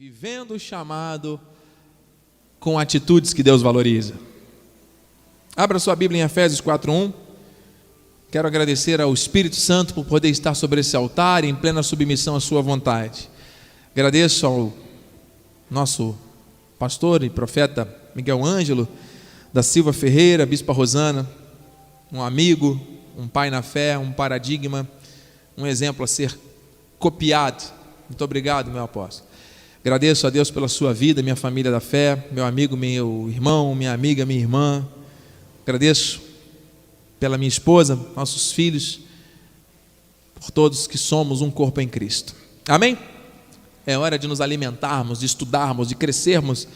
Vivendo o chamado com atitudes que Deus valoriza. Abra sua Bíblia em Efésios 4:1. Quero agradecer ao Espírito Santo por poder estar sobre esse altar em plena submissão à sua vontade. Agradeço ao nosso pastor e profeta Miguel Ângelo da Silva Ferreira, Bispa Rosana, um amigo, um pai na fé, um paradigma, um exemplo a ser copiado. Muito obrigado, meu apóstolo. Agradeço a Deus pela sua vida, minha família da fé, meu amigo, meu irmão, minha amiga, minha irmã. Agradeço pela minha esposa, nossos filhos, por todos que somos um corpo em Cristo. Amém? É hora de nos alimentarmos, de estudarmos, de crescermos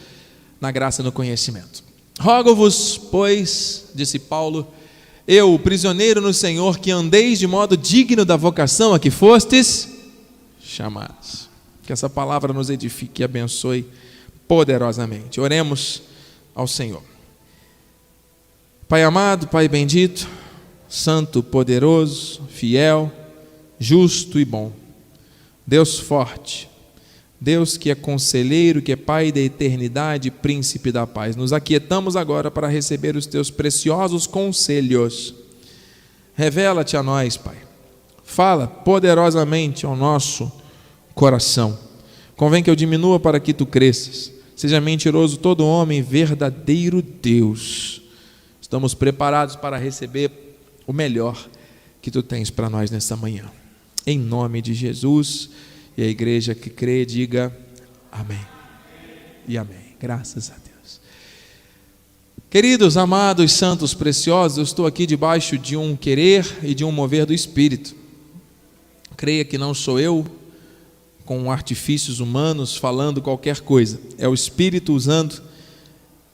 na graça e no conhecimento. Rogo-vos, pois, disse Paulo, eu, prisioneiro no Senhor, que andeis de modo digno da vocação a que fostes chamados. Que essa palavra nos edifique e abençoe poderosamente. Oremos ao Senhor. Pai amado, Pai bendito, santo, poderoso, fiel, justo e bom. Deus forte, Deus que é conselheiro, que é Pai da eternidade, príncipe da paz. Nos aquietamos agora para receber os teus preciosos conselhos. Revela-te a nós, Pai. Fala poderosamente ao nosso coração. Convém que eu diminua para que tu cresças. Seja mentiroso todo homem, verdadeiro Deus. Estamos preparados para receber o melhor que tu tens para nós nesta manhã. Em nome de Jesus. E a igreja que crê, diga amém. E amém. Graças a Deus. Queridos, amados, santos, preciosos, eu estou aqui debaixo de um querer e de um mover do Espírito. Creia que não sou eu, com artifícios humanos falando qualquer coisa. É o Espírito usando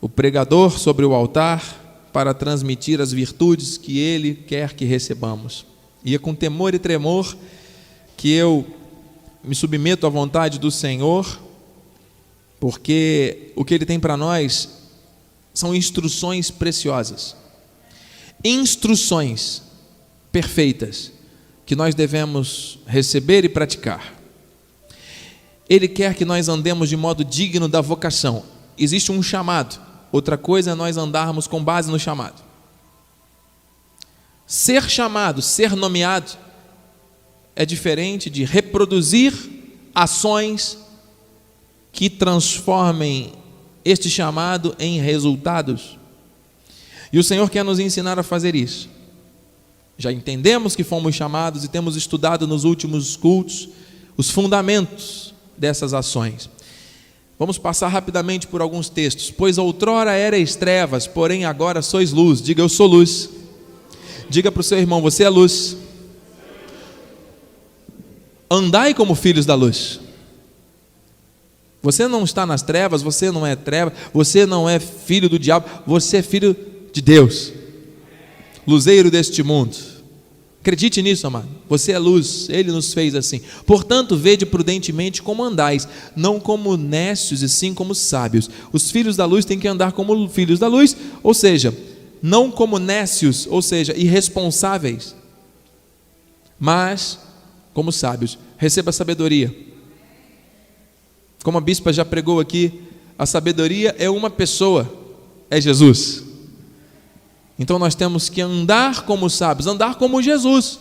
o pregador sobre o altar para transmitir as virtudes que ele quer que recebamos. E é com temor e tremor que eu me submeto à vontade do Senhor, porque o que ele tem para nós são instruções preciosas. Instruções perfeitas que nós devemos receber e praticar. Ele quer que nós andemos de modo digno da vocação. Existe um chamado, outra coisa é nós andarmos com base no chamado. Ser chamado, ser nomeado, é diferente de reproduzir ações que transformem este chamado em resultados. E o Senhor quer nos ensinar a fazer isso. Já entendemos que fomos chamados e temos estudado nos últimos cultos os fundamentos dessas ações. Vamos passar rapidamente por alguns textos. Pois outrora erais trevas, porém agora sois luz. Diga, eu sou luz. Diga para o seu irmão, você é luz. Andai como filhos da luz. Você não está nas trevas, você não é treva, você não é filho do diabo, você é filho de Deus, luzeiro deste mundo. Acredite nisso, amado. Você é luz, ele nos fez assim. Portanto, vede prudentemente como andais, não como nécios e sim como sábios. Os filhos da luz têm que andar como filhos da luz, ou seja, não como nécios, ou seja, irresponsáveis, mas como sábios. Receba sabedoria. Como a bispa já pregou aqui, a sabedoria é uma pessoa, é Jesus. Então nós temos que andar como sábios, andar como Jesus,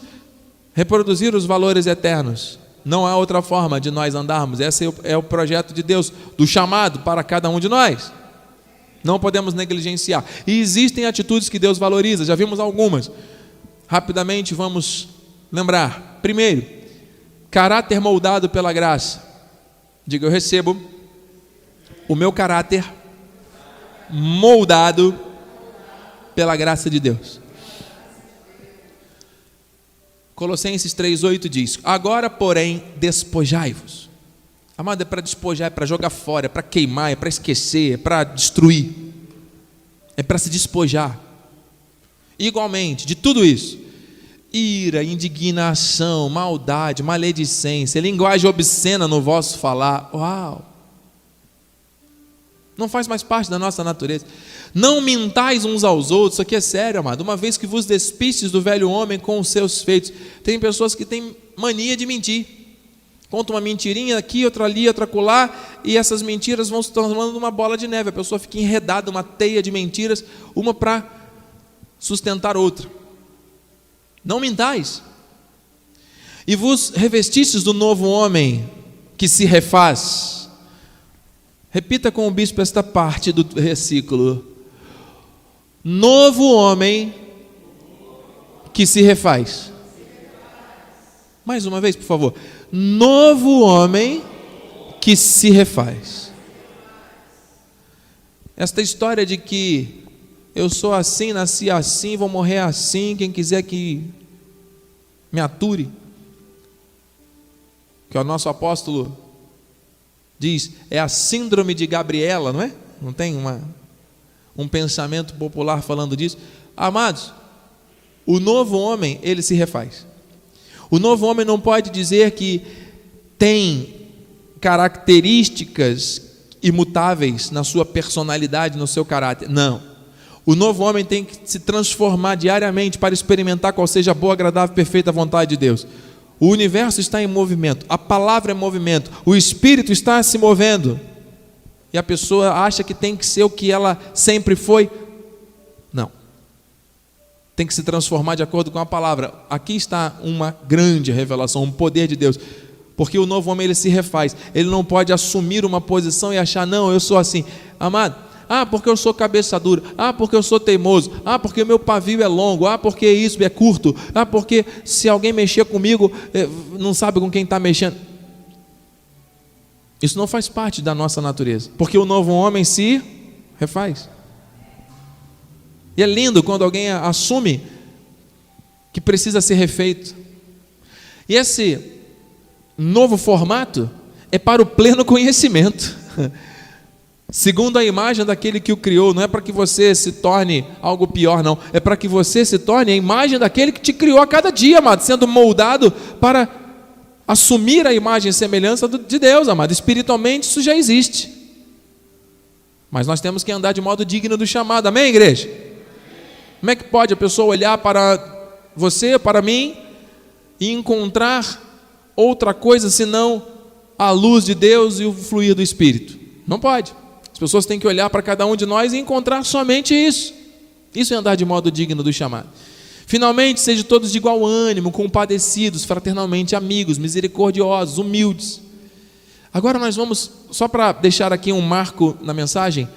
reproduzir os valores eternos. Não há outra forma de nós andarmos. Esse é o projeto de Deus, do chamado para cada um de nós. Não podemos negligenciar. E existem atitudes que Deus valoriza, já vimos algumas. Rapidamente vamos lembrar. Primeiro, caráter moldado pela graça. Diga, eu recebo o meu caráter moldado pela graça de Deus. Colossenses 3,8 diz: Agora, porém, despojai-vos. Amado, é para despojar, é para jogar fora, é para queimar, é para esquecer, é para destruir, é para se despojar. Igualmente, de tudo isso, ira, indignação, maldade, maledicência, linguagem obscena no vosso falar. Uau! Não faz mais parte da nossa natureza. Não mintais uns aos outros, isso aqui é sério, amado. Uma vez que vos despistes do velho homem com os seus feitos. Tem pessoas que têm mania de mentir. Conta uma mentirinha aqui, outra ali, outra colar, e essas mentiras vão se transformando numa bola de neve. A pessoa fica enredada, uma teia de mentiras, uma para sustentar outra. Não mintais. E vos revestistes do novo homem que se refaz. Repita com o bispo esta parte do versículo. Novo homem que se refaz. Mais uma vez, por favor. Novo homem que se refaz. Esta história de que eu sou assim, nasci assim, vou morrer assim, quem quiser que me ature. Que o nosso apóstolo diz, é a síndrome de Gabriela, não é? Não tem uma, um pensamento popular falando disso. Amados, o novo homem, ele se refaz. O novo homem não pode dizer que tem características imutáveis na sua personalidade, no seu caráter. Não. O novo homem tem que se transformar diariamente para experimentar qual seja a boa, agradável, perfeita vontade de Deus. O universo está em movimento, a palavra é movimento, o espírito está se movendo. E a pessoa acha que tem que ser o que ela sempre foi. Não. Tem que se transformar de acordo com a palavra. Aqui está uma grande revelação, um poder de Deus. Porque o novo homem ele se refaz. Ele não pode assumir uma posição e achar, não, eu sou assim. Amado, ah, porque eu sou cabeça dura. Ah, porque eu sou teimoso. Ah, porque meu pavio é longo. Ah, porque isso é curto. Ah, porque se alguém mexer comigo, eh, não sabe com quem está mexendo. Isso não faz parte da nossa natureza. Porque o novo homem se refaz. E é lindo quando alguém assume que precisa ser refeito. E esse novo formato é para o pleno conhecimento. Segundo a imagem daquele que o criou, não é para que você se torne algo pior, não. É para que você se torne a imagem daquele que te criou a cada dia, amado, sendo moldado para assumir a imagem e semelhança de Deus, amado. Espiritualmente isso já existe. Mas nós temos que andar de modo digno do chamado, amém, igreja? Como é que pode a pessoa olhar para você, para mim, e encontrar outra coisa senão a luz de Deus e o fluir do Espírito? Não pode pessoas têm que olhar para cada um de nós e encontrar somente isso. Isso é andar de modo digno do chamado. Finalmente, sejam todos de igual ânimo, compadecidos, fraternalmente amigos, misericordiosos, humildes. Agora nós vamos, só para deixar aqui um marco na mensagem,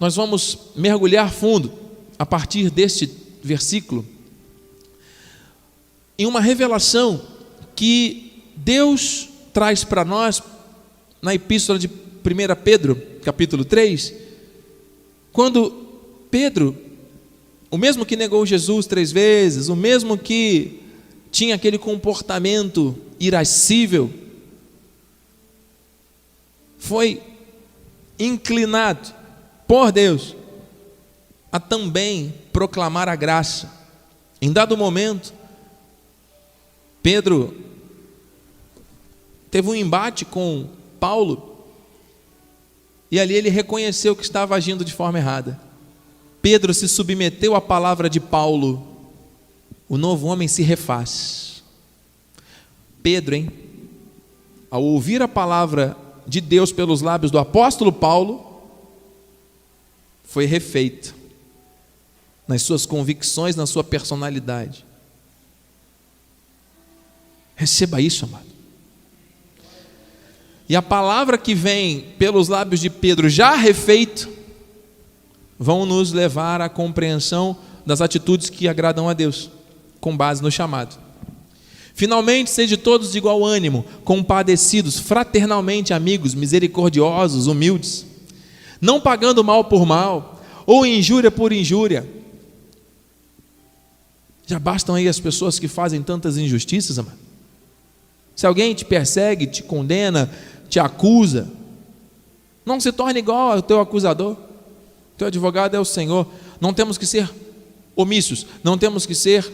nós vamos mergulhar fundo a partir deste versículo em uma revelação que Deus traz para nós na epístola de 1 Pedro, capítulo 3, quando Pedro, o mesmo que negou Jesus três vezes, o mesmo que tinha aquele comportamento irascível, foi inclinado por Deus a também proclamar a graça. Em dado momento, Pedro teve um embate com Paulo e ali ele reconheceu que estava agindo de forma errada. Pedro se submeteu à palavra de Paulo. O novo homem se refaz. Pedro, hein? Ao ouvir a palavra de Deus pelos lábios do apóstolo Paulo, foi refeito nas suas convicções, na sua personalidade. Receba isso, amado. E a palavra que vem pelos lábios de Pedro, já refeito, vão nos levar à compreensão das atitudes que agradam a Deus, com base no chamado. Finalmente, sejam todos de igual ânimo, compadecidos, fraternalmente amigos, misericordiosos, humildes, não pagando mal por mal, ou injúria por injúria. Já bastam aí as pessoas que fazem tantas injustiças, amado? Se alguém te persegue, te condena, te acusa, não se torne igual ao teu acusador. Teu advogado é o Senhor. Não temos que ser omissos, não temos que ser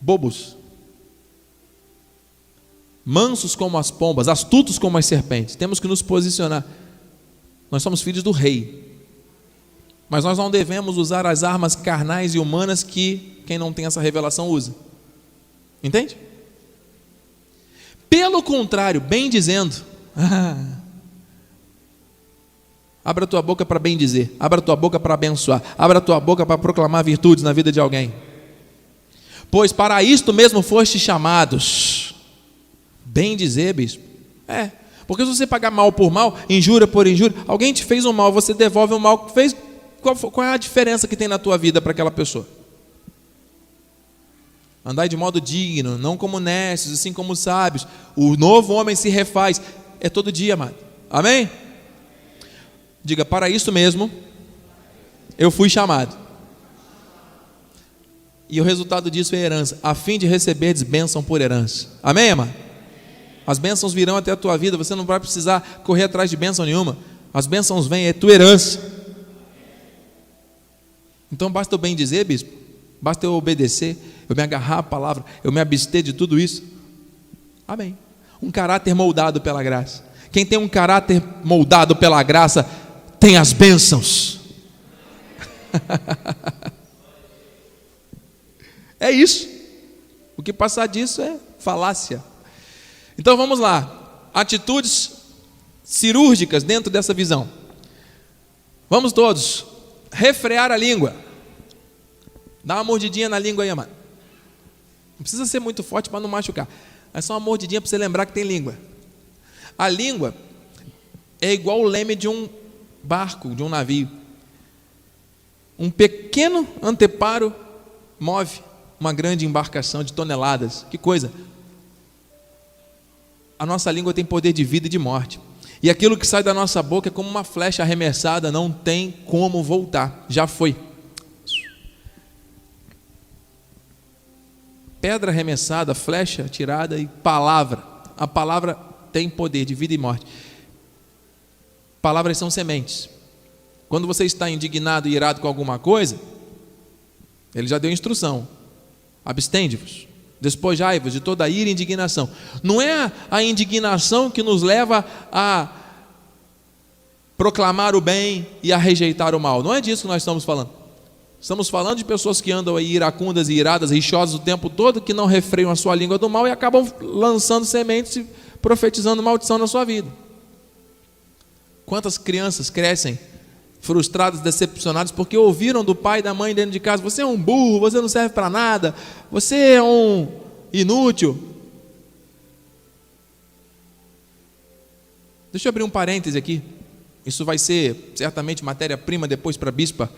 bobos. Mansos como as pombas, astutos como as serpentes. Temos que nos posicionar. Nós somos filhos do rei. Mas nós não devemos usar as armas carnais e humanas que quem não tem essa revelação usa. Entende? Pelo contrário, bem dizendo. Abra tua boca para bem dizer, abra tua boca para abençoar, abra tua boca para proclamar virtudes na vida de alguém. Pois para isto mesmo foste chamados. Bem dizer, bispo. É, porque se você pagar mal por mal, injúria por injúria, alguém te fez um mal, você devolve o mal que fez, qual, qual é a diferença que tem na tua vida para aquela pessoa? Andai de modo digno, não como nestes, assim como sábios. O novo homem se refaz. É todo dia, amado. Amém? Diga, para isso mesmo, eu fui chamado. E o resultado disso é herança, a fim de receber bênção por herança. Amém, amado? As bênçãos virão até a tua vida, você não vai precisar correr atrás de bênção nenhuma. As bênçãos vêm, é tua herança. Então basta eu bem dizer, bispo, basta eu obedecer, eu me agarrar à palavra, eu me abster de tudo isso. Amém. Um caráter moldado pela graça. Quem tem um caráter moldado pela graça tem as bênçãos. é isso. O que passar disso é falácia. Então vamos lá. Atitudes cirúrgicas dentro dessa visão. Vamos todos refrear a língua. Dá uma mordidinha na língua aí, amado. Não precisa ser muito forte para não machucar. É só uma mordidinha para você lembrar que tem língua. A língua é igual o leme de um barco, de um navio. Um pequeno anteparo move uma grande embarcação de toneladas. Que coisa! A nossa língua tem poder de vida e de morte. E aquilo que sai da nossa boca é como uma flecha arremessada, não tem como voltar. Já foi. Pedra arremessada, flecha tirada e palavra. A palavra tem poder de vida e morte. Palavras são sementes. Quando você está indignado e irado com alguma coisa, ele já deu instrução. Abstende-vos, despojai-vos de toda ira e indignação. Não é a indignação que nos leva a proclamar o bem e a rejeitar o mal. Não é disso que nós estamos falando. Estamos falando de pessoas que andam aí iracundas e iradas, rixosas o tempo todo, que não refreiam a sua língua do mal e acabam lançando sementes e profetizando maldição na sua vida. Quantas crianças crescem frustradas, decepcionadas, porque ouviram do pai e da mãe dentro de casa: você é um burro, você não serve para nada, você é um inútil. Deixa eu abrir um parêntese aqui. Isso vai ser certamente matéria-prima depois para a bispa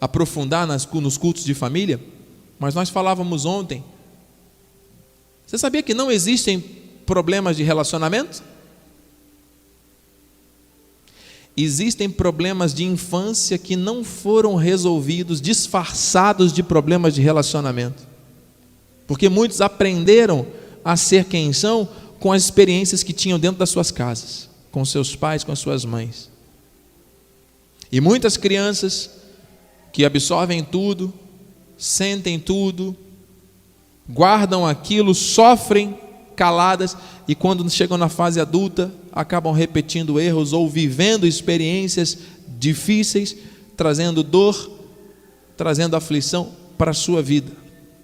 aprofundar nas, nos cultos de família, mas nós falávamos ontem. Você sabia que não existem problemas de relacionamento? Existem problemas de infância que não foram resolvidos, disfarçados de problemas de relacionamento. Porque muitos aprenderam a ser quem são com as experiências que tinham dentro das suas casas, com seus pais, com as suas mães. E muitas crianças que absorvem tudo, sentem tudo, guardam aquilo, sofrem caladas e quando chegam na fase adulta acabam repetindo erros ou vivendo experiências difíceis, trazendo dor, trazendo aflição para a sua vida.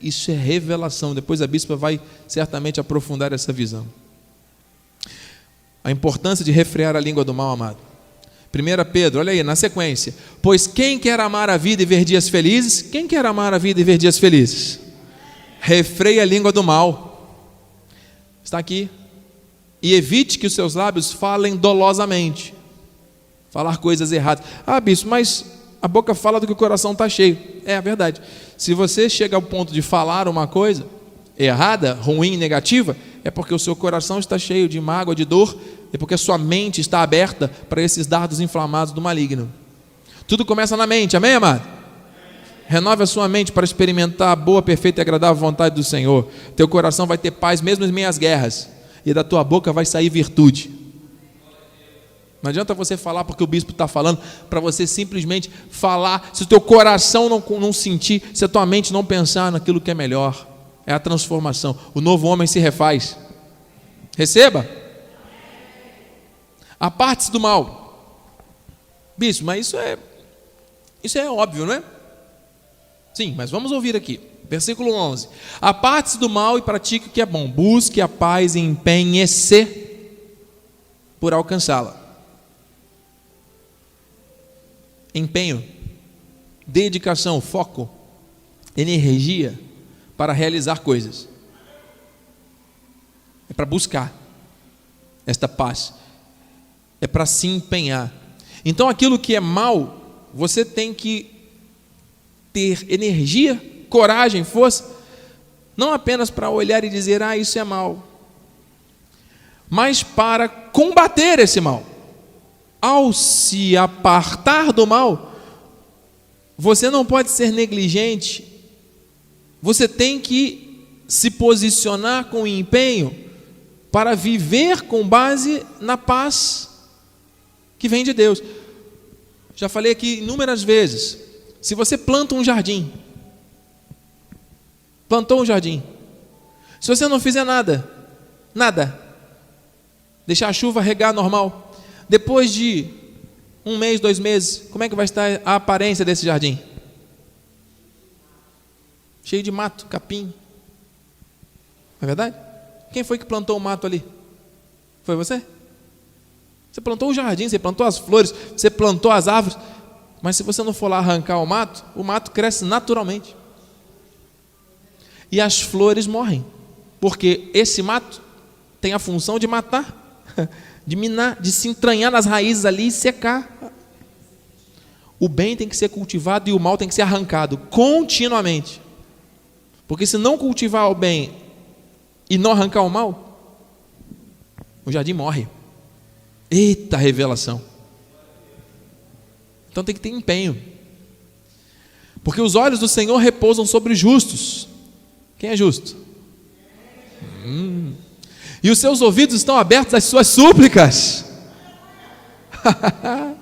Isso é revelação. Depois a bispa vai certamente aprofundar essa visão. A importância de refrear a língua do mal amado. 1 Pedro, olha aí, na sequência. Pois quem quer amar a vida e ver dias felizes? Quem quer amar a vida e ver dias felizes? Refreie a língua do mal. Está aqui. E evite que os seus lábios falem dolosamente. Falar coisas erradas. Ah, bispo, mas a boca fala do que o coração está cheio. É a verdade. Se você chega ao ponto de falar uma coisa errada, ruim, negativa, é porque o seu coração está cheio de mágoa, de dor é porque a sua mente está aberta para esses dardos inflamados do maligno. Tudo começa na mente, amém, amado? Renove a sua mente para experimentar a boa, perfeita e agradável vontade do Senhor. Teu coração vai ter paz mesmo em meias guerras, e da tua boca vai sair virtude. Não adianta você falar porque o bispo está falando, para você simplesmente falar, se o teu coração não, não sentir, se a tua mente não pensar naquilo que é melhor. É a transformação. O novo homem se refaz. Receba. A parte do mal. Bispo, mas isso é isso é óbvio, não é? Sim, mas vamos ouvir aqui. Versículo 11: Aparte-se do mal e pratique o que é bom, busque a paz e empenhe-se por alcançá-la. Empenho, dedicação, foco, energia para realizar coisas. É para buscar esta paz. É para se empenhar. Então aquilo que é mal, você tem que ter energia, coragem, força, não apenas para olhar e dizer, ah, isso é mal, mas para combater esse mal. Ao se apartar do mal, você não pode ser negligente, você tem que se posicionar com empenho para viver com base na paz que vem de Deus. Já falei aqui inúmeras vezes. Se você planta um jardim, plantou um jardim, se você não fizer nada, nada, deixar a chuva regar normal, depois de um mês, dois meses, como é que vai estar a aparência desse jardim? Cheio de mato, capim. Não é verdade? Quem foi que plantou o mato ali? Foi você? Você plantou o jardim, você plantou as flores, você plantou as árvores. Mas se você não for lá arrancar o mato, o mato cresce naturalmente. E as flores morrem. Porque esse mato tem a função de matar de minar, de se entranhar nas raízes ali e secar. O bem tem que ser cultivado e o mal tem que ser arrancado continuamente. Porque se não cultivar o bem e não arrancar o mal, o jardim morre. Eita revelação. Então tem que ter empenho. Porque os olhos do Senhor repousam sobre os justos. Quem é justo? Hum e os seus ouvidos estão abertos às suas súplicas.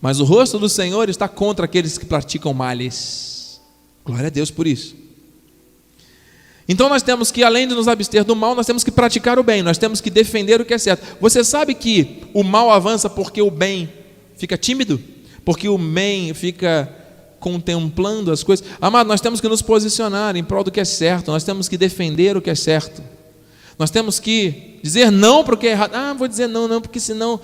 Mas o rosto do Senhor está contra aqueles que praticam males. Glória a Deus por isso. Então nós temos que, além de nos abster do mal, nós temos que praticar o bem, nós temos que defender o que é certo. Você sabe que o mal avança porque o bem fica tímido? Porque o bem fica contemplando as coisas? Amado, nós temos que nos posicionar em prol do que é certo, nós temos que defender o que é certo. Nós temos que dizer não para o que é errado. Ah, vou dizer não, não, porque senão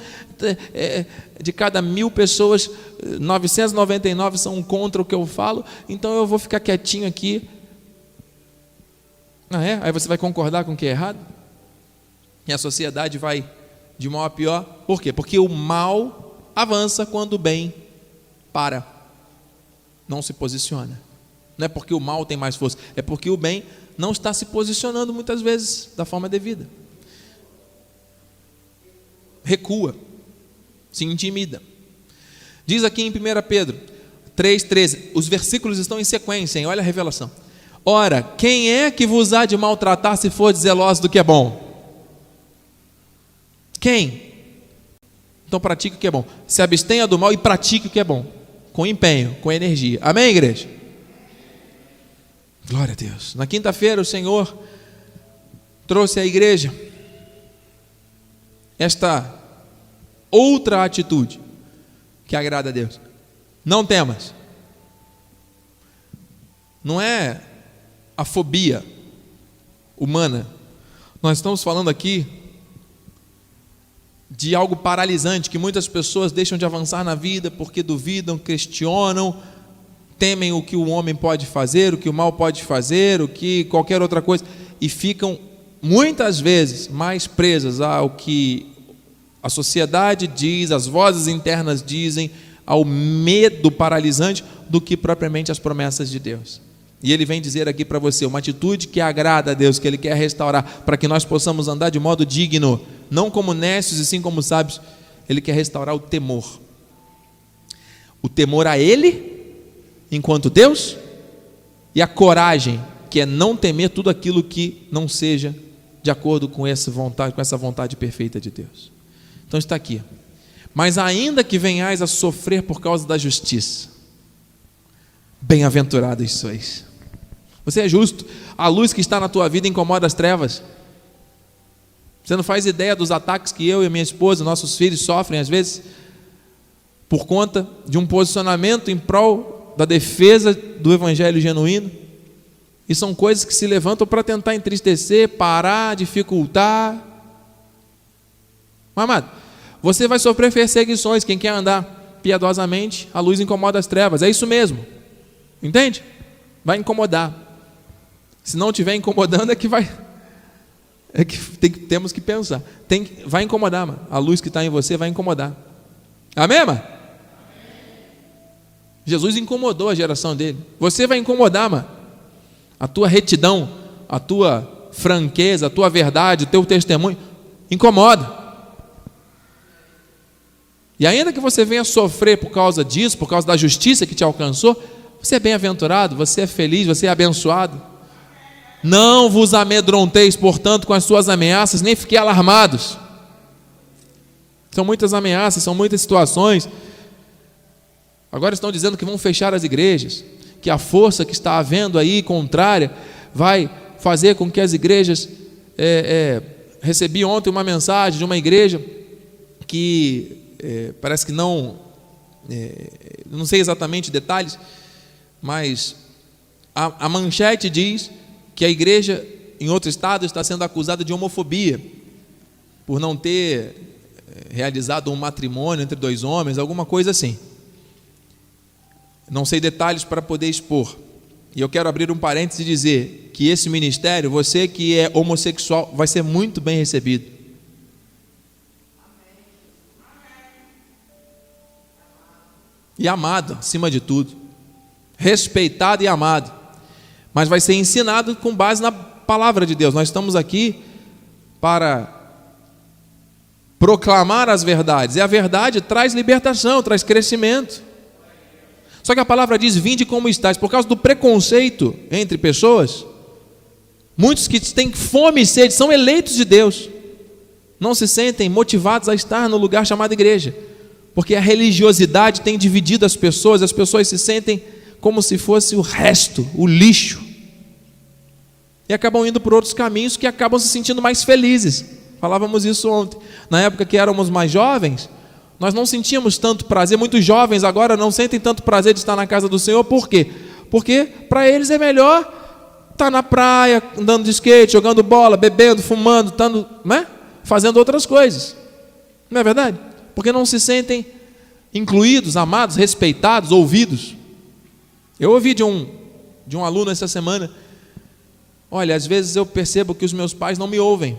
é de cada mil pessoas, 999 são contra o que eu falo, então eu vou ficar quietinho aqui. Ah, é? Aí você vai concordar com o que é errado? E a sociedade vai de mal a pior. Por quê? Porque o mal avança quando o bem para, não se posiciona. Não é porque o mal tem mais força, é porque o bem não está se posicionando muitas vezes da forma devida. Recua, se intimida. Diz aqui em 1 Pedro 3,13, os versículos estão em sequência, hein? olha a revelação. Ora, quem é que vos há de maltratar se for zeloso do que é bom? Quem? Então pratique o que é bom. Se abstenha do mal e pratique o que é bom. Com empenho, com energia. Amém, igreja? Glória a Deus. Na quinta-feira, o Senhor trouxe à igreja esta outra atitude que agrada a Deus. Não temas. Não é a fobia humana. Nós estamos falando aqui de algo paralisante que muitas pessoas deixam de avançar na vida porque duvidam, questionam, temem o que o homem pode fazer, o que o mal pode fazer, o que qualquer outra coisa, e ficam muitas vezes mais presas ao que a sociedade diz, as vozes internas dizem, ao medo paralisante, do que propriamente as promessas de Deus. E ele vem dizer aqui para você uma atitude que agrada a Deus, que ele quer restaurar, para que nós possamos andar de modo digno, não como nécios e sim como sábios. Ele quer restaurar o temor. O temor a ele enquanto Deus, e a coragem, que é não temer tudo aquilo que não seja de acordo com essa vontade, com essa vontade perfeita de Deus. Então está aqui. Mas ainda que venhais a sofrer por causa da justiça, bem-aventurados sois. Você é justo. A luz que está na tua vida incomoda as trevas. Você não faz ideia dos ataques que eu e minha esposa, nossos filhos sofrem às vezes por conta de um posicionamento em prol da defesa do evangelho genuíno. E são coisas que se levantam para tentar entristecer, parar, dificultar. Mas, amado, você vai sofrer perseguições. Quem quer andar piedosamente, a luz incomoda as trevas. É isso mesmo. Entende? Vai incomodar. Se não estiver incomodando, é que vai. É que, tem, temos que pensar. Tem, vai incomodar, mano. A luz que está em você vai incomodar. Amém, mano? Jesus incomodou a geração dele. Você vai incomodar, mano. A tua retidão, a tua franqueza, a tua verdade, o teu testemunho, incomoda. E ainda que você venha sofrer por causa disso, por causa da justiça que te alcançou, você é bem-aventurado, você é feliz, você é abençoado. Não vos amedronteis, portanto, com as suas ameaças, nem fiquei alarmados. São muitas ameaças, são muitas situações. Agora estão dizendo que vão fechar as igrejas, que a força que está havendo aí contrária vai fazer com que as igrejas. É, é, recebi ontem uma mensagem de uma igreja que é, parece que não, é, não sei exatamente detalhes, mas a, a manchete diz que a igreja em outro estado está sendo acusada de homofobia por não ter é, realizado um matrimônio entre dois homens, alguma coisa assim. Não sei detalhes para poder expor. E eu quero abrir um parênteses e dizer que esse ministério, você que é homossexual, vai ser muito bem recebido. E amado, acima de tudo. Respeitado e amado. Mas vai ser ensinado com base na palavra de Deus. Nós estamos aqui para proclamar as verdades. E a verdade traz libertação, traz crescimento. Só que a palavra diz: vinde como estás, por causa do preconceito entre pessoas. Muitos que têm fome e sede são eleitos de Deus, não se sentem motivados a estar no lugar chamado igreja, porque a religiosidade tem dividido as pessoas, as pessoas se sentem como se fosse o resto, o lixo, e acabam indo por outros caminhos que acabam se sentindo mais felizes. Falávamos isso ontem. Na época que éramos mais jovens, nós não sentíamos tanto prazer, muitos jovens agora não sentem tanto prazer de estar na casa do Senhor, por quê? Porque para eles é melhor estar na praia, andando de skate, jogando bola, bebendo, fumando, estando, né? fazendo outras coisas. Não é verdade? Porque não se sentem incluídos, amados, respeitados, ouvidos. Eu ouvi de um, de um aluno essa semana, olha, às vezes eu percebo que os meus pais não me ouvem.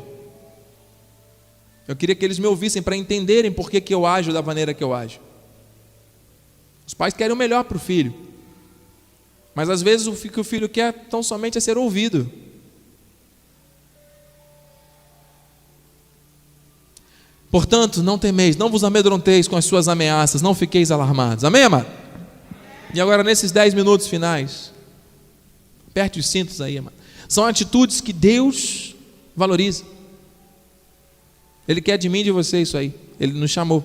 Eu queria que eles me ouvissem para entenderem por que, que eu ajo da maneira que eu ajo. Os pais querem o melhor para o filho, mas às vezes o que o filho quer tão somente é ser ouvido. Portanto, não temeis, não vos amedronteis com as suas ameaças, não fiqueis alarmados. Amém, amado? E agora, nesses dez minutos finais, aperte os cintos aí, amado. São atitudes que Deus valoriza. Ele quer de mim e de você isso aí. Ele nos chamou.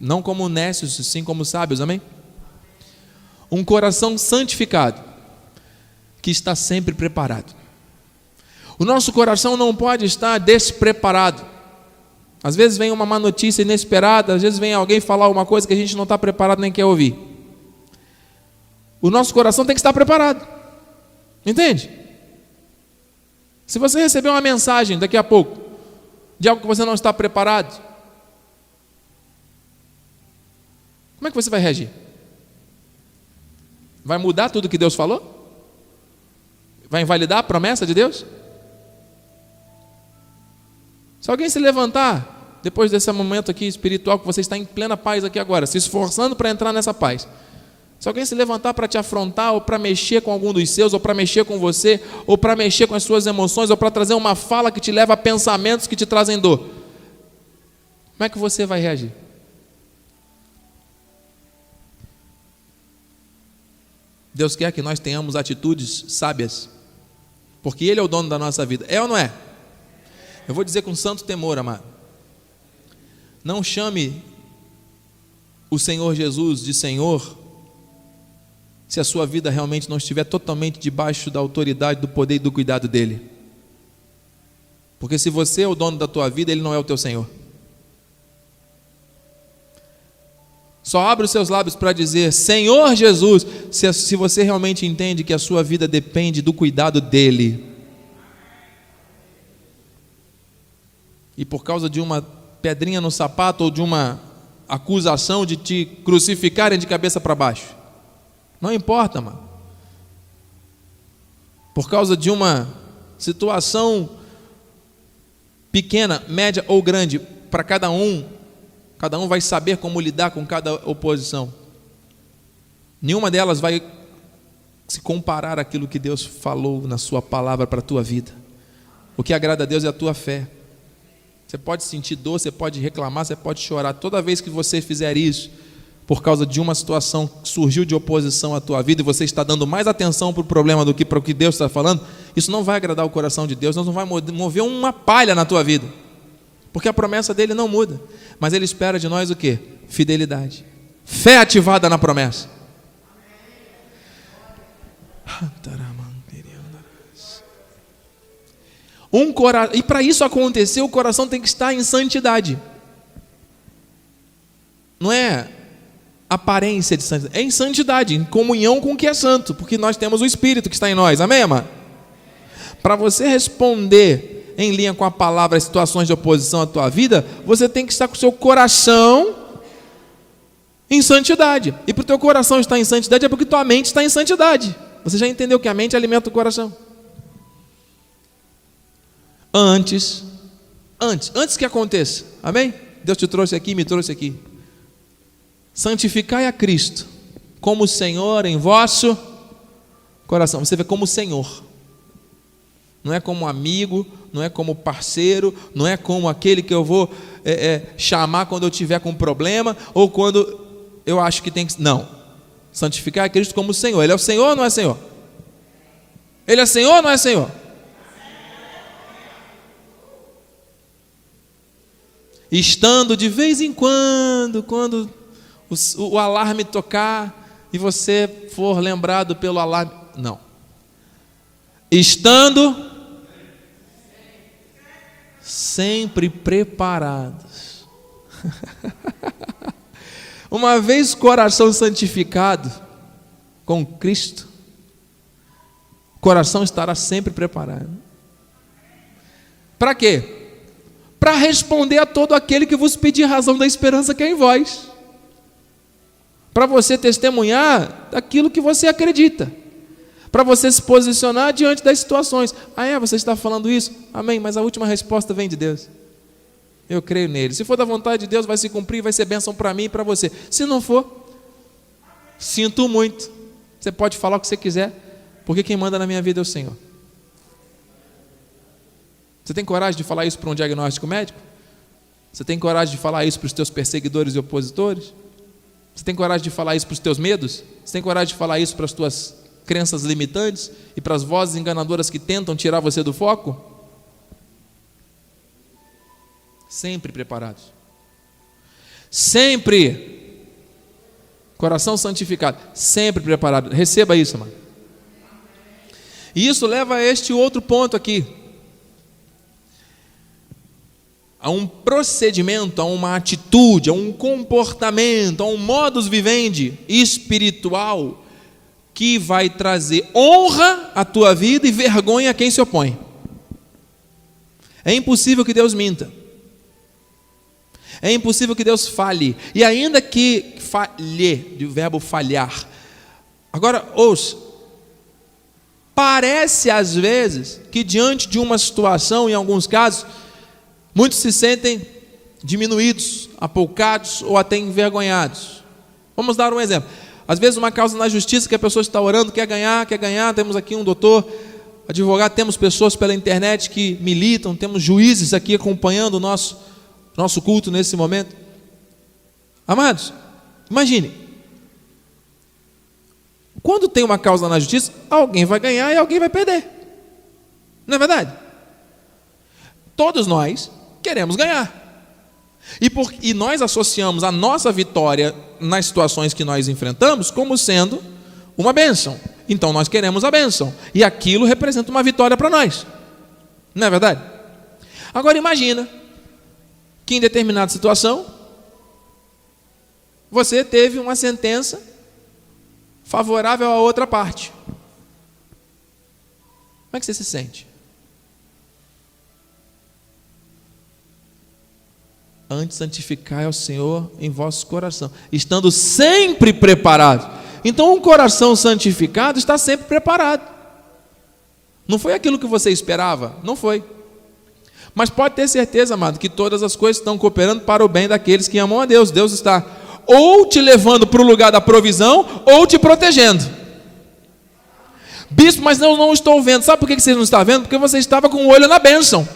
Não como nécios, sim como sábios, amém? Um coração santificado, que está sempre preparado. O nosso coração não pode estar despreparado. Às vezes vem uma má notícia inesperada, às vezes vem alguém falar uma coisa que a gente não está preparado nem quer ouvir. O nosso coração tem que estar preparado. Entende? Se você receber uma mensagem daqui a pouco, de algo que você não está preparado? Como é que você vai reagir? Vai mudar tudo que Deus falou? Vai invalidar a promessa de Deus? Se alguém se levantar, depois desse momento aqui espiritual, que você está em plena paz aqui agora, se esforçando para entrar nessa paz, se alguém se levantar para te afrontar, ou para mexer com algum dos seus, ou para mexer com você, ou para mexer com as suas emoções, ou para trazer uma fala que te leva a pensamentos que te trazem dor, como é que você vai reagir? Deus quer que nós tenhamos atitudes sábias, porque Ele é o dono da nossa vida. É ou não é? Eu vou dizer com santo temor, amado. Não chame o Senhor Jesus de Senhor se a sua vida realmente não estiver totalmente debaixo da autoridade, do poder e do cuidado dele. Porque se você é o dono da tua vida, ele não é o teu Senhor. Só abre os seus lábios para dizer Senhor Jesus, se, se você realmente entende que a sua vida depende do cuidado dEle. E por causa de uma pedrinha no sapato ou de uma acusação de te crucificarem de cabeça para baixo. Não importa, mano. Por causa de uma situação pequena, média ou grande, para cada um, cada um vai saber como lidar com cada oposição. Nenhuma delas vai se comparar àquilo que Deus falou na Sua palavra para a tua vida. O que agrada a Deus é a tua fé. Você pode sentir dor, você pode reclamar, você pode chorar. Toda vez que você fizer isso, por causa de uma situação que surgiu de oposição à tua vida e você está dando mais atenção para o problema do que para o que Deus está falando, isso não vai agradar o coração de Deus, não vai mover uma palha na tua vida. Porque a promessa dele não muda. Mas ele espera de nós o que? Fidelidade. Fé ativada na promessa. Um cora... E para isso acontecer, o coração tem que estar em santidade. Não é aparência de santidade, é em santidade, em comunhão com o que é santo, porque nós temos o Espírito que está em nós, amém, amado? Para você responder em linha com a palavra as situações de oposição à tua vida, você tem que estar com o seu coração em santidade. E para o teu coração estar em santidade é porque tua mente está em santidade. Você já entendeu que a mente alimenta o coração? Antes, antes, antes que aconteça, amém? Deus te trouxe aqui, me trouxe aqui. Santificai a Cristo como Senhor em vosso coração. Você vê como Senhor. Não é como amigo, não é como parceiro, não é como aquele que eu vou é, é, chamar quando eu tiver com problema ou quando eu acho que tem que. Não. Santificar a Cristo como Senhor. Ele é o Senhor ou não é Senhor? Ele é Senhor ou não é Senhor? estando de vez em quando, quando o, o alarme tocar e você for lembrado pelo alarme. Não. Estando sempre preparados. Uma vez coração santificado com Cristo, coração estará sempre preparado. Para quê? para responder a todo aquele que vos pedir razão da esperança que é em vós. Para você testemunhar daquilo que você acredita. Para você se posicionar diante das situações. Ah, é? Você está falando isso? Amém. Mas a última resposta vem de Deus. Eu creio nele. Se for da vontade de Deus, vai se cumprir, vai ser bênção para mim e para você. Se não for, sinto muito. Você pode falar o que você quiser, porque quem manda na minha vida é o Senhor. Você tem coragem de falar isso para um diagnóstico médico? Você tem coragem de falar isso para os teus perseguidores e opositores? Você tem coragem de falar isso para os teus medos? Você tem coragem de falar isso para as tuas crenças limitantes e para as vozes enganadoras que tentam tirar você do foco? Sempre preparados. Sempre. Coração santificado. Sempre preparado. Receba isso, mano. E isso leva a este outro ponto aqui a um procedimento, a uma atitude, a um comportamento, a um modus vivendi espiritual que vai trazer honra à tua vida e vergonha a quem se opõe. É impossível que Deus minta. É impossível que Deus falhe. E ainda que falhe, do verbo falhar. Agora, ouça. Parece às vezes que diante de uma situação, em alguns casos, Muitos se sentem diminuídos, apoucados ou até envergonhados. Vamos dar um exemplo. Às vezes, uma causa na justiça que a pessoa está orando, quer ganhar, quer ganhar. Temos aqui um doutor, advogado, temos pessoas pela internet que militam, temos juízes aqui acompanhando o nosso, nosso culto nesse momento. Amados, imagine. Quando tem uma causa na justiça, alguém vai ganhar e alguém vai perder. Não é verdade? Todos nós queremos ganhar. E, por, e nós associamos a nossa vitória nas situações que nós enfrentamos como sendo uma bênção. Então nós queremos a bênção. E aquilo representa uma vitória para nós. Não é verdade? Agora imagina que em determinada situação você teve uma sentença favorável à outra parte. Como é que você se sente? Antes santificai ao Senhor em vosso coração, estando sempre preparado. Então, um coração santificado está sempre preparado. Não foi aquilo que você esperava? Não foi. Mas pode ter certeza, amado, que todas as coisas estão cooperando para o bem daqueles que amam a Deus. Deus está ou te levando para o lugar da provisão, ou te protegendo. Bispo, mas eu não estou vendo. Sabe por que você não está vendo? Porque você estava com o olho na bênção.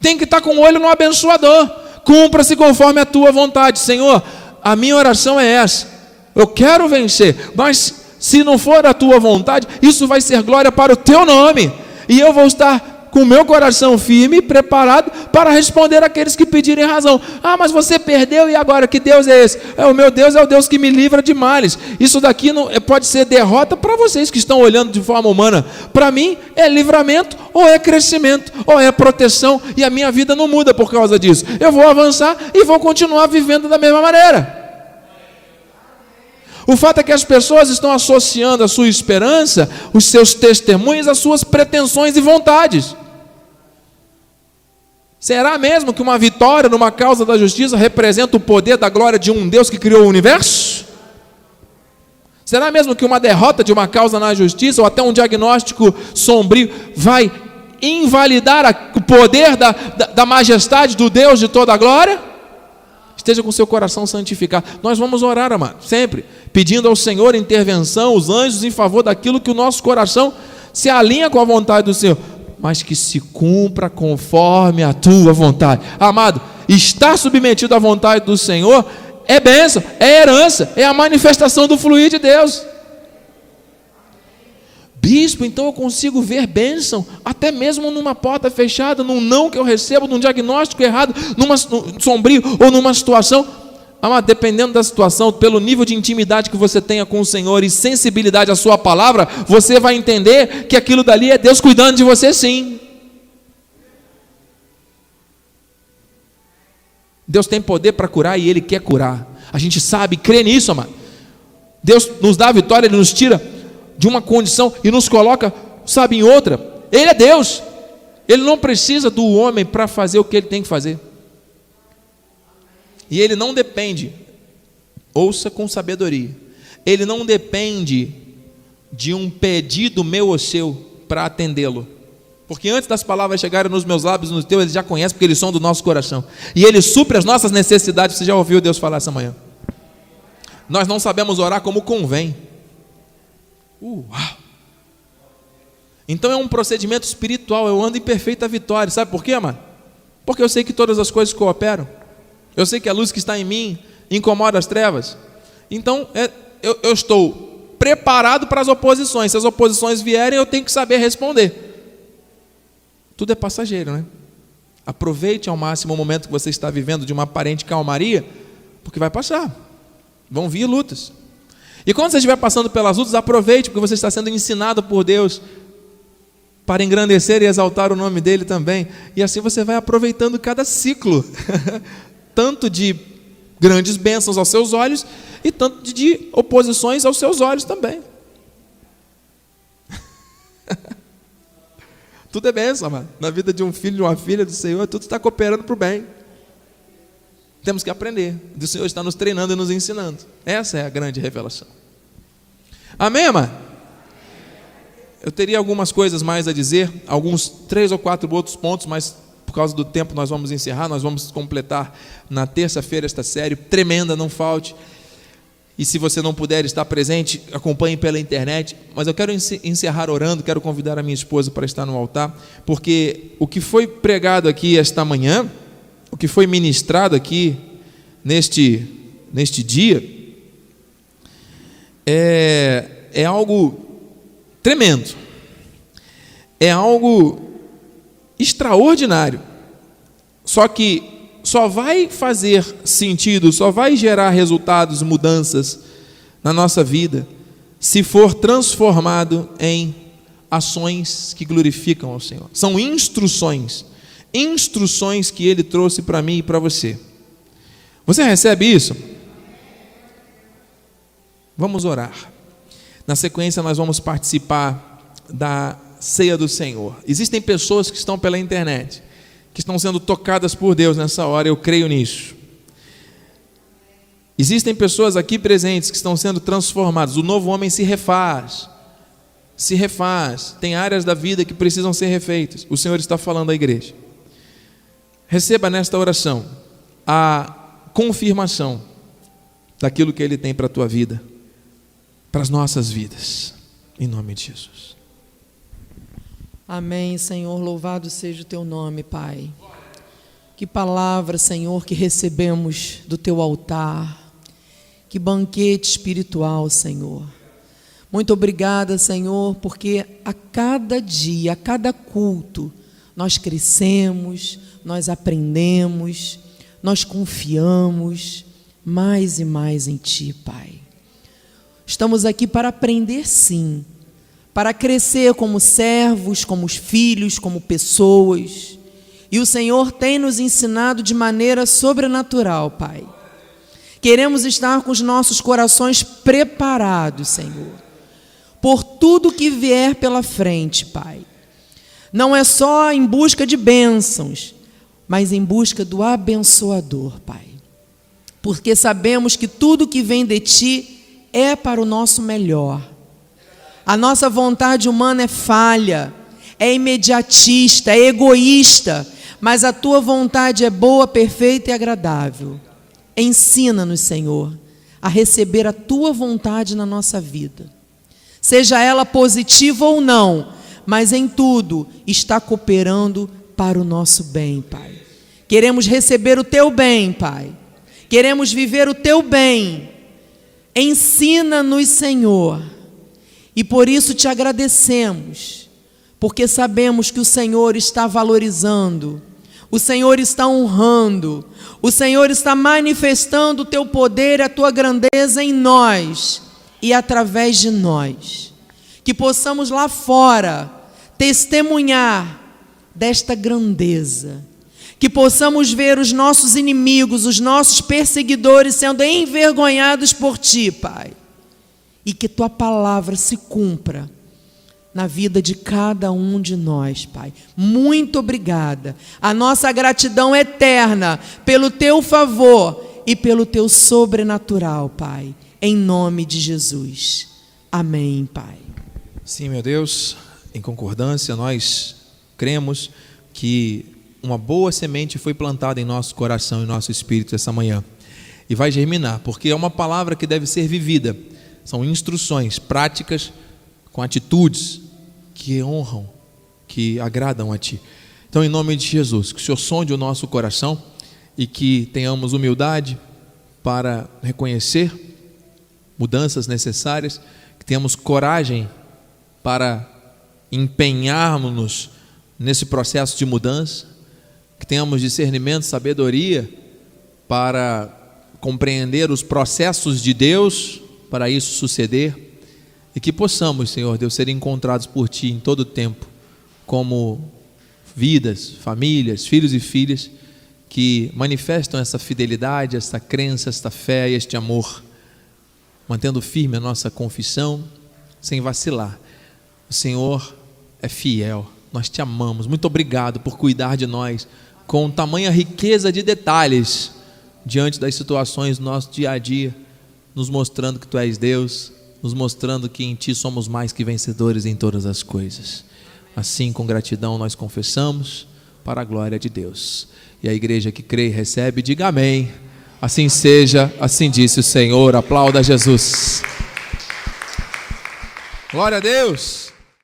Tem que estar com o olho no abençoador. Cumpra-se conforme a tua vontade. Senhor, a minha oração é essa. Eu quero vencer, mas se não for a tua vontade, isso vai ser glória para o teu nome. E eu vou estar com o meu coração firme preparado para responder aqueles que pedirem razão. Ah, mas você perdeu e agora que Deus é esse? É, o meu Deus é o Deus que me livra de males. Isso daqui não, é, pode ser derrota para vocês que estão olhando de forma humana. Para mim é livramento ou é crescimento ou é proteção e a minha vida não muda por causa disso. Eu vou avançar e vou continuar vivendo da mesma maneira. O fato é que as pessoas estão associando a sua esperança, os seus testemunhos, às suas pretensões e vontades. Será mesmo que uma vitória numa causa da justiça representa o poder da glória de um Deus que criou o universo? Será mesmo que uma derrota de uma causa na justiça ou até um diagnóstico sombrio vai invalidar o poder da, da, da majestade do Deus de toda a glória? Esteja com seu coração santificado. Nós vamos orar, amado, sempre, pedindo ao Senhor intervenção, os anjos em favor daquilo que o nosso coração se alinha com a vontade do Senhor mas que se cumpra conforme a tua vontade. Amado, estar submetido à vontade do Senhor é bênção, é herança, é a manifestação do fluir de Deus. Bispo, então eu consigo ver bênção, até mesmo numa porta fechada, num não que eu recebo, num diagnóstico errado, numa sombrio ou numa situação. Amado, dependendo da situação, pelo nível de intimidade que você tenha com o Senhor e sensibilidade à Sua palavra, você vai entender que aquilo dali é Deus cuidando de você sim. Deus tem poder para curar e Ele quer curar. A gente sabe, crê nisso, amado. Deus nos dá a vitória, Ele nos tira de uma condição e nos coloca, sabe, em outra. Ele é Deus. Ele não precisa do homem para fazer o que ele tem que fazer. E ele não depende, ouça com sabedoria, ele não depende de um pedido meu ou seu para atendê-lo. Porque antes das palavras chegarem nos meus lábios, nos teus, ele já conhece, porque eles são do nosso coração. E ele supre as nossas necessidades. Você já ouviu Deus falar essa manhã? Nós não sabemos orar como convém. Uau. Então é um procedimento espiritual. Eu ando em perfeita vitória. Sabe por quê, mano? Porque eu sei que todas as coisas cooperam. Eu sei que a luz que está em mim incomoda as trevas. Então, é, eu, eu estou preparado para as oposições. Se as oposições vierem, eu tenho que saber responder. Tudo é passageiro, né? Aproveite ao máximo o momento que você está vivendo de uma aparente calmaria, porque vai passar. Vão vir lutas. E quando você estiver passando pelas lutas, aproveite, porque você está sendo ensinado por Deus para engrandecer e exaltar o nome dele também. E assim você vai aproveitando cada ciclo tanto de grandes bênçãos aos seus olhos e tanto de oposições aos seus olhos também. tudo é bênção, amado. Na vida de um filho, de uma filha do Senhor, tudo está cooperando para o bem. Temos que aprender. O Senhor está nos treinando e nos ensinando. Essa é a grande revelação. Amém, amado? Eu teria algumas coisas mais a dizer, alguns três ou quatro outros pontos, mas causa do tempo, nós vamos encerrar. Nós vamos completar na terça-feira esta série tremenda, não falte. E se você não puder estar presente, acompanhe pela internet. Mas eu quero encerrar orando, quero convidar a minha esposa para estar no altar, porque o que foi pregado aqui esta manhã, o que foi ministrado aqui neste, neste dia, é, é algo tremendo. É algo extraordinário. Só que só vai fazer sentido, só vai gerar resultados, mudanças na nossa vida, se for transformado em ações que glorificam ao Senhor. São instruções, instruções que Ele trouxe para mim e para você. Você recebe isso? Vamos orar. Na sequência, nós vamos participar da ceia do Senhor. Existem pessoas que estão pela internet, que estão sendo tocadas por Deus nessa hora, eu creio nisso. Existem pessoas aqui presentes que estão sendo transformadas. O novo homem se refaz. Se refaz. Tem áreas da vida que precisam ser refeitas. O Senhor está falando à igreja. Receba nesta oração a confirmação daquilo que Ele tem para a tua vida, para as nossas vidas. Em nome de Jesus. Amém, Senhor. Louvado seja o teu nome, Pai. Que palavra, Senhor, que recebemos do teu altar. Que banquete espiritual, Senhor. Muito obrigada, Senhor, porque a cada dia, a cada culto, nós crescemos, nós aprendemos, nós confiamos mais e mais em Ti, Pai. Estamos aqui para aprender, sim, para crescer como servos, como filhos, como pessoas. E o Senhor tem nos ensinado de maneira sobrenatural, Pai. Queremos estar com os nossos corações preparados, Senhor, por tudo que vier pela frente, Pai. Não é só em busca de bênçãos, mas em busca do abençoador, Pai. Porque sabemos que tudo que vem de Ti é para o nosso melhor. A nossa vontade humana é falha, é imediatista, é egoísta, mas a Tua vontade é boa, perfeita e agradável. Ensina-nos, Senhor, a receber a tua vontade na nossa vida. Seja ela positiva ou não, mas em tudo está cooperando para o nosso bem, Pai. Queremos receber o teu bem, Pai. Queremos viver o teu bem. Ensina-nos, Senhor. E por isso te agradecemos, porque sabemos que o Senhor está valorizando, o Senhor está honrando, o Senhor está manifestando o teu poder, a tua grandeza em nós e através de nós. Que possamos lá fora testemunhar desta grandeza. Que possamos ver os nossos inimigos, os nossos perseguidores sendo envergonhados por ti, Pai. E que tua palavra se cumpra na vida de cada um de nós, Pai. Muito obrigada. A nossa gratidão eterna pelo teu favor e pelo teu sobrenatural, Pai. Em nome de Jesus. Amém, Pai. Sim, meu Deus, em concordância, nós cremos que uma boa semente foi plantada em nosso coração e nosso espírito essa manhã. E vai germinar, porque é uma palavra que deve ser vivida. São instruções práticas com atitudes que honram, que agradam a Ti. Então, em nome de Jesus, que o Senhor sonde o nosso coração e que tenhamos humildade para reconhecer mudanças necessárias, que tenhamos coragem para empenharmos-nos nesse processo de mudança, que tenhamos discernimento, sabedoria para compreender os processos de Deus para isso suceder e que possamos, Senhor Deus, ser encontrados por Ti em todo o tempo, como vidas, famílias, filhos e filhas que manifestam essa fidelidade, essa crença, esta fé e este amor, mantendo firme a nossa confissão, sem vacilar. O Senhor é fiel, nós te amamos. Muito obrigado por cuidar de nós com tamanha riqueza de detalhes diante das situações do nosso dia a dia, nos mostrando que Tu és Deus nos mostrando que em Ti somos mais que vencedores em todas as coisas. Assim, com gratidão, nós confessamos para a glória de Deus. E a igreja que crê e recebe, diga amém. Assim seja, assim disse o Senhor. Aplauda Jesus. Glória a Deus.